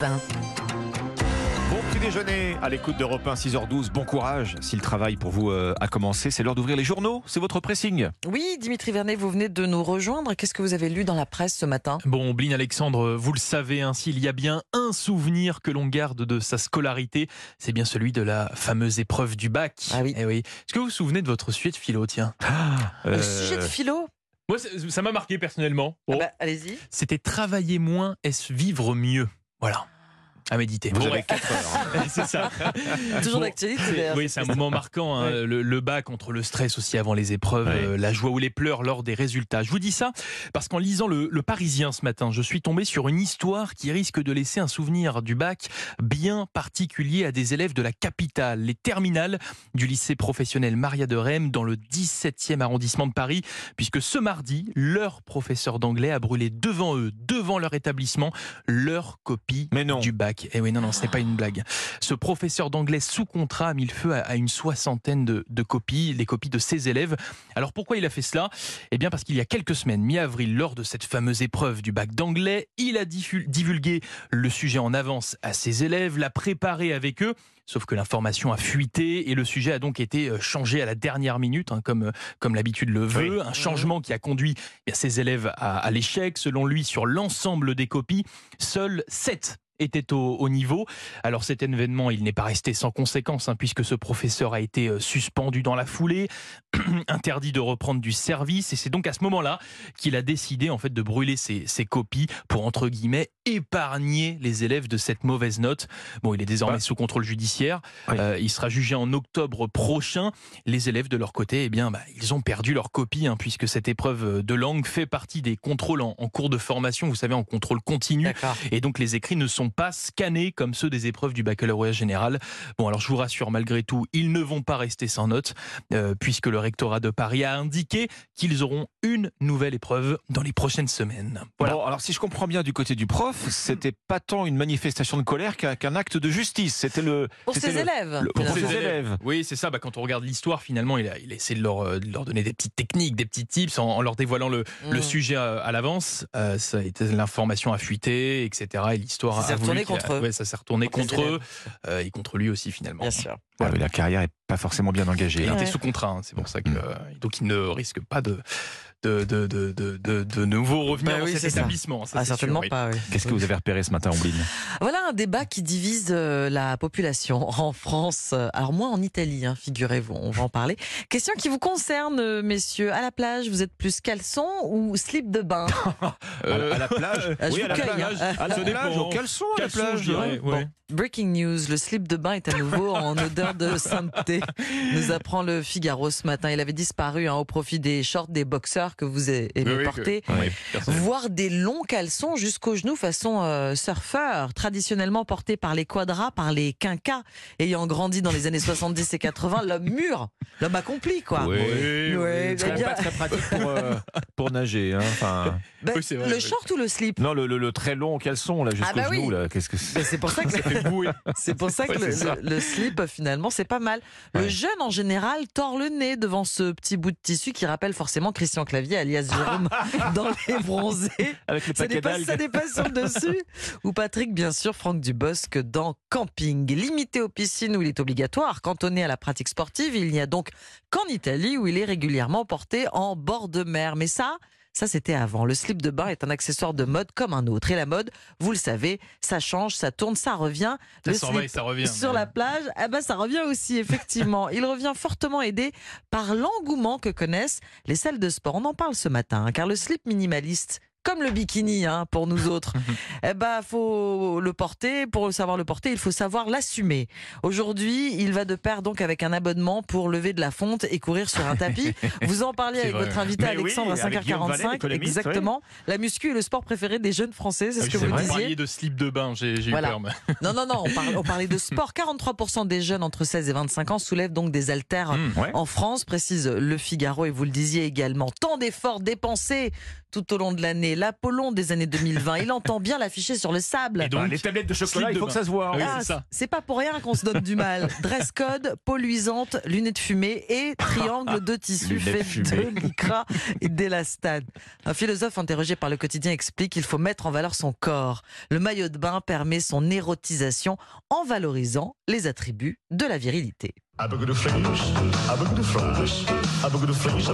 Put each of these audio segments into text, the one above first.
Bon petit déjeuner à l'écoute d'Europe 1, 6h12. Bon courage si le travail pour vous euh, a commencé. C'est l'heure d'ouvrir les journaux. C'est votre pressing. Oui, Dimitri Vernet, vous venez de nous rejoindre. Qu'est-ce que vous avez lu dans la presse ce matin? Bon, Blin Alexandre, vous le savez ainsi, il y a bien un souvenir que l'on garde de sa scolarité. C'est bien celui de la fameuse épreuve du bac. Ah oui. Eh oui. Est-ce que vous vous souvenez de votre sujet de philo, tiens Le Euh, sujet de philo? Moi, ça m'a marqué personnellement. Ah Bon, bah, Allez-y. C'était travailler moins, est-ce vivre mieux? Voilà. À méditer. Vous avez bref. 4 heures. hein. c'est ça. Toujours Bon, d'actualité. Oui, c'est un moment marquant. hein, Ouais. le, le bac entre le stress aussi avant les épreuves, Ouais. euh, la joie ou les pleurs lors des résultats. Je vous dis ça parce qu'en lisant le, le Parisien ce matin, je suis tombé sur une histoire qui risque de laisser un souvenir du bac bien particulier à des élèves de la capitale, les terminales du lycée professionnel Maria de Rem dans le 17e arrondissement de Paris, puisque ce mardi, leur professeur d'anglais a brûlé devant eux, devant leur établissement, leur copie Mais non. du bac. Et oui, non, non, ce n'est pas une blague. Ce professeur d'anglais sous contrat a mis le feu à, une soixantaine de, de copies, les copies de ses élèves. Alors pourquoi il a fait cela? Eh bien parce qu'il y a quelques semaines, mi-avril, lors de cette fameuse épreuve du bac d'anglais, il a divulgué le sujet en avance à ses élèves, l'a préparé avec eux. Sauf que l'information a fuité et le sujet a donc été euh, changé à la dernière minute, hein, comme, comme l'habitude le veut. Un changement qui a conduit eh bien, ses élèves à, à l'échec. Selon lui, sur l'ensemble des copies, seuls 7 étaient au, au niveau. Alors cet événement, il n'est pas resté sans conséquence, hein, puisque ce professeur a été euh, suspendu dans la foulée, interdit de reprendre du service, et c'est donc à ce moment-là qu'il a décidé en fait de brûler ses, ses copies pour entre guillemets épargner les élèves de cette mauvaise note. Bon, il est désormais Bah. sous contrôle judiciaire. Oui. Euh, il sera jugé en octobre prochain. Les élèves de leur côté, eh bien, bah, ils ont perdu leur copie, hein, puisque cette épreuve de langue fait partie des contrôles en, en cours de formation. Vous savez, en contrôle continu. Et donc les écrits ne sont pas scannés comme ceux des épreuves du baccalauréat général. Bon alors je vous rassure, malgré tout, ils ne vont pas rester sans note, euh, puisque le rectorat de Paris a indiqué qu'ils auront une nouvelle épreuve dans les prochaines semaines. Voilà. Bon, alors si je comprends bien du côté du prof, c'était pas tant une manifestation de colère qu'un acte de justice. C'était le. Pour ses le- élèves. le- pour ses élèves. Oui, c'est ça. Bah, quand on regarde l'histoire, finalement, il a, il a essayé de leur, euh, de leur donner des petites techniques, des petits tips en, en leur dévoilant le, le Mmh. sujet à, à l'avance. Euh, ça a été l'information a fuité, etc. Et l'histoire a retourné qu'il a- contre eux. Ouais, ça s'est retourné Contre eux euh, et contre lui aussi finalement. Bien sûr. Ah oui, la carrière est pas forcément bien engagée. Il hein. était Ouais. sous contrat, hein, c'est pour ça que Mm. euh, donc il ne risque pas de de, de, de, de, de- de nouveau revenir Bah dans oui, cet c'est ça. établissement. ça, Ah, sûr, certainement oui. pas. oui. Qu'est-ce que vous avez repéré ce matin, Ombline? Voilà un débat qui divise euh, la population en France. euh, Alors moins en Italie, hein, figurez-vous, on va en parler. Question qui vous concerne, euh, messieurs. À la plage, vous êtes plus caleçon ou slip de bain? Euh, à, la plage? Ah, Oui, à la cueille, plage. hein. À la plage, au caleçon, à la plage. je dirais, Bon. ouais. Breaking news, le slip de bain est à nouveau en odeur de sainteté, nous apprend le Figaro ce matin. Il avait disparu hein, au profit des shorts des boxeurs que vous aimez Oui, oui, que- porter. oui, personnellement. Voire des longs caleçons jusqu'aux genoux façon euh, surfeur, traditionnellement portés par les quadras, par les quinquas, ayant grandi dans les années 70 et 80, l'homme mûr, l'homme accompli quoi. Oui. Même bien- pas très pratique pour, euh, pour nager. hein. Enfin, Ben, Oui, vrai, le oui. short ou le slip? Non, le, le- le très long caleçon là jusqu'au Ah bah oui. genou là. Qu'est-ce que c'est? Ben, C'est pour ça que c'est pour ça que Ouais, le, c'est ça. le- le slip finalement c'est pas mal. Le jeune en général tord le nez devant ce petit bout de tissu qui rappelle forcément Christian Clavier alias Jérôme dans les bronzés. avec le Ça dépasse, ça dépasse sur le dessus. Ou Patrick, bien sûr, Franck Dubosc dans Camping. Limité aux piscines où il est obligatoire, cantonné à la pratique sportive, il n'y a donc qu'en Italie où il est régulièrement porté en bord de mer. Mais ça, ça c'était avant. Le slip de bain est un accessoire de mode comme un autre. Et la mode, vous le savez, ça change, ça tourne, ça revient. Ça le va et ça revient. sur la plage, eh ben ça revient aussi effectivement. Il revient fortement aidé par l'engouement que connaissent les salles de sport. On en parle ce matin, hein, car le slip minimaliste. Comme le bikini, hein, pour nous autres. eh ben, faut le porter. Pour savoir le porter, il faut savoir l'assumer. Aujourd'hui, il va de pair donc avec un abonnement pour lever de la fonte et courir sur un tapis. Vous en parliez avec vrai. votre invité Mais oui, Alexandre à avec Guillaume Vallet, 5h45. l'économiste, Exactement. La muscu est le sport préféré des jeunes Français, c'est Ah ce oui, que vous vrai. disiez. Vous parliez de slip de bain, j'ai Voilà. eu peur. Non, non, non, on, parle- on parlait de sport. 43% des jeunes entre 16 et 25 ans soulèvent donc des haltères Mmh. Ouais. en France, précise le Figaro, et vous le disiez également. Tant d'efforts dépensés tout au long de l'année années, l'Apollon des années 2020. Il entend bien l'afficher sur le sable. Et donc, Bah, les tablettes de chocolat, il faut de que ça se voit. Oui, Ah, c'est pas pour rien qu'on se donne du mal. Dress code, peau luisante, lunettes fumées et triangle de tissu fait fumées. de lycra et d'élastane. Un philosophe interrogé par le quotidien explique qu'il faut mettre en valeur son corps. Le maillot de bain permet son érotisation en valorisant les attributs de la virilité. The flash, I boogie the flash, flash, I boogie the flash, I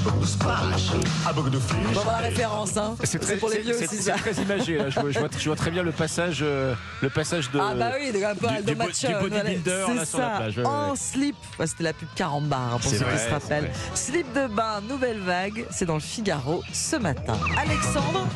boogie the splash, I boogie the flash. On va voir la référence, hein. C'est très, pour les c'est- vieux c'est- aussi, c'est ça. très imagé. Là. Je, vois, je vois- je vois très bien le passage, euh, le passage de. Ah bah oui, un peu du- bo- Macho, du voilà. bodybuilder, C'est là, sur la ça. plage, ouais, ouais, En ouais. slip, Bah, c'était la pub Carambar hein, pour C'est ceux vrai, qui se c'est rappellent. Slip de bain, nouvelle vague, c'est dans le Figaro ce matin. Alexandre,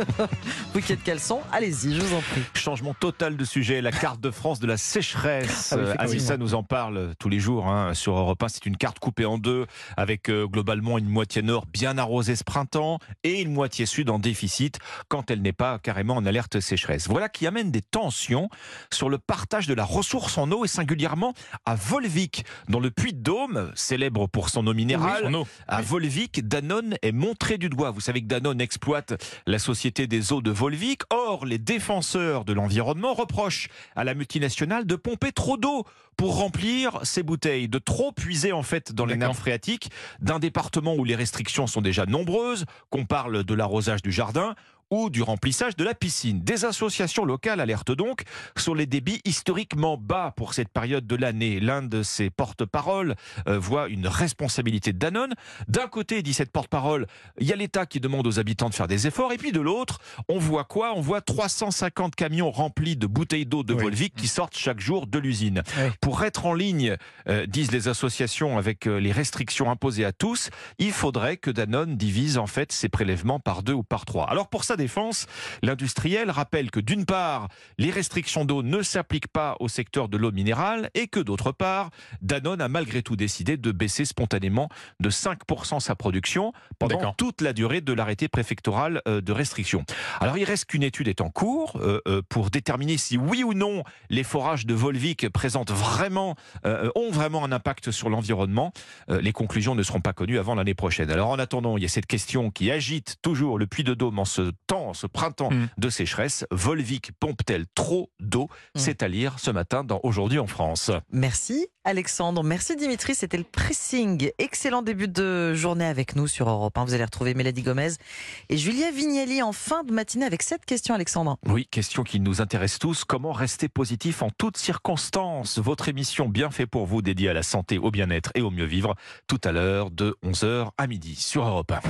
bouquet de caleçon, allez-y, je vous en prie. Changement total de sujet, la carte de France de la sécheresse. Ah oui, Euh. Anissa nous en parle tous les jours hein, sur Europe 1. C'est une carte coupée en deux avec euh, globalement une moitié nord bien arrosée ce printemps et une moitié sud en déficit quand elle n'est pas carrément en alerte sécheresse. Voilà qui amène des tensions sur le partage de la ressource en eau et singulièrement à Volvic, dans le Puy-de-Dôme, célèbre pour son eau minérale. Son eau. À Volvic, Danone est montré du doigt. Vous savez que Danone exploite la société des eaux de Volvic. Or, les défenseurs de l'environnement reprochent à la multinationale de pomper trop d'eau pour remplir ses bouteilles, de trop puiser en fait dans les nappes phréatiques d'un département où les restrictions sont déjà nombreuses, qu'on parle de l'arrosage du jardin ou du remplissage de la piscine. Des associations locales alertent donc sur les débits historiquement bas pour cette période de l'année. L'un de ses porte-paroles euh, voit une responsabilité de Danone. D'un côté, dit cette porte-parole, il y a l'État qui demande aux habitants de faire des efforts. Et puis de l'autre, on voit quoi? On voit 350 camions remplis de bouteilles d'eau de Oui. Volvic qui sortent chaque jour de l'usine. Oui. Pour être en ligne, euh, disent les associations, avec euh, les restrictions imposées à tous, il faudrait que Danone divise en fait ses prélèvements par deux ou par trois. Alors pour sa défense, l'industriel rappelle que d'une part, les restrictions d'eau ne s'appliquent pas au secteur de l'eau minérale et que d'autre part, Danone a malgré tout décidé de baisser spontanément de 5% sa production pendant toute la durée de l'arrêté préfectoral euh, de restriction. Alors il reste qu'une étude est en cours euh, euh, pour déterminer si oui ou non les forages de Volvic présentent vraiment, ont vraiment un impact sur l'environnement. Les conclusions ne seront pas connues avant l'année prochaine. Alors en attendant, il y a cette question qui agite toujours le puits de Dôme en ce temps, ce printemps Mm. de sécheresse. Volvic pompe-t-elle trop d'eau? Mm. C'est à lire ce matin dans Aujourd'hui en France. Merci Alexandre, merci Dimitri, c'était le pressing. Excellent début de journée avec nous sur Europe 1. Vous allez retrouver Mélanie Gomez et Julia Vignali en fin de matinée avec cette question Alexandre. Oui, question qui nous intéresse tous. Comment rester positif en toutes circonstances? Votre émission bien fait pour vous dédiée à la santé, au bien-être et au mieux vivre tout à l'heure de 11h à midi sur Europe 1.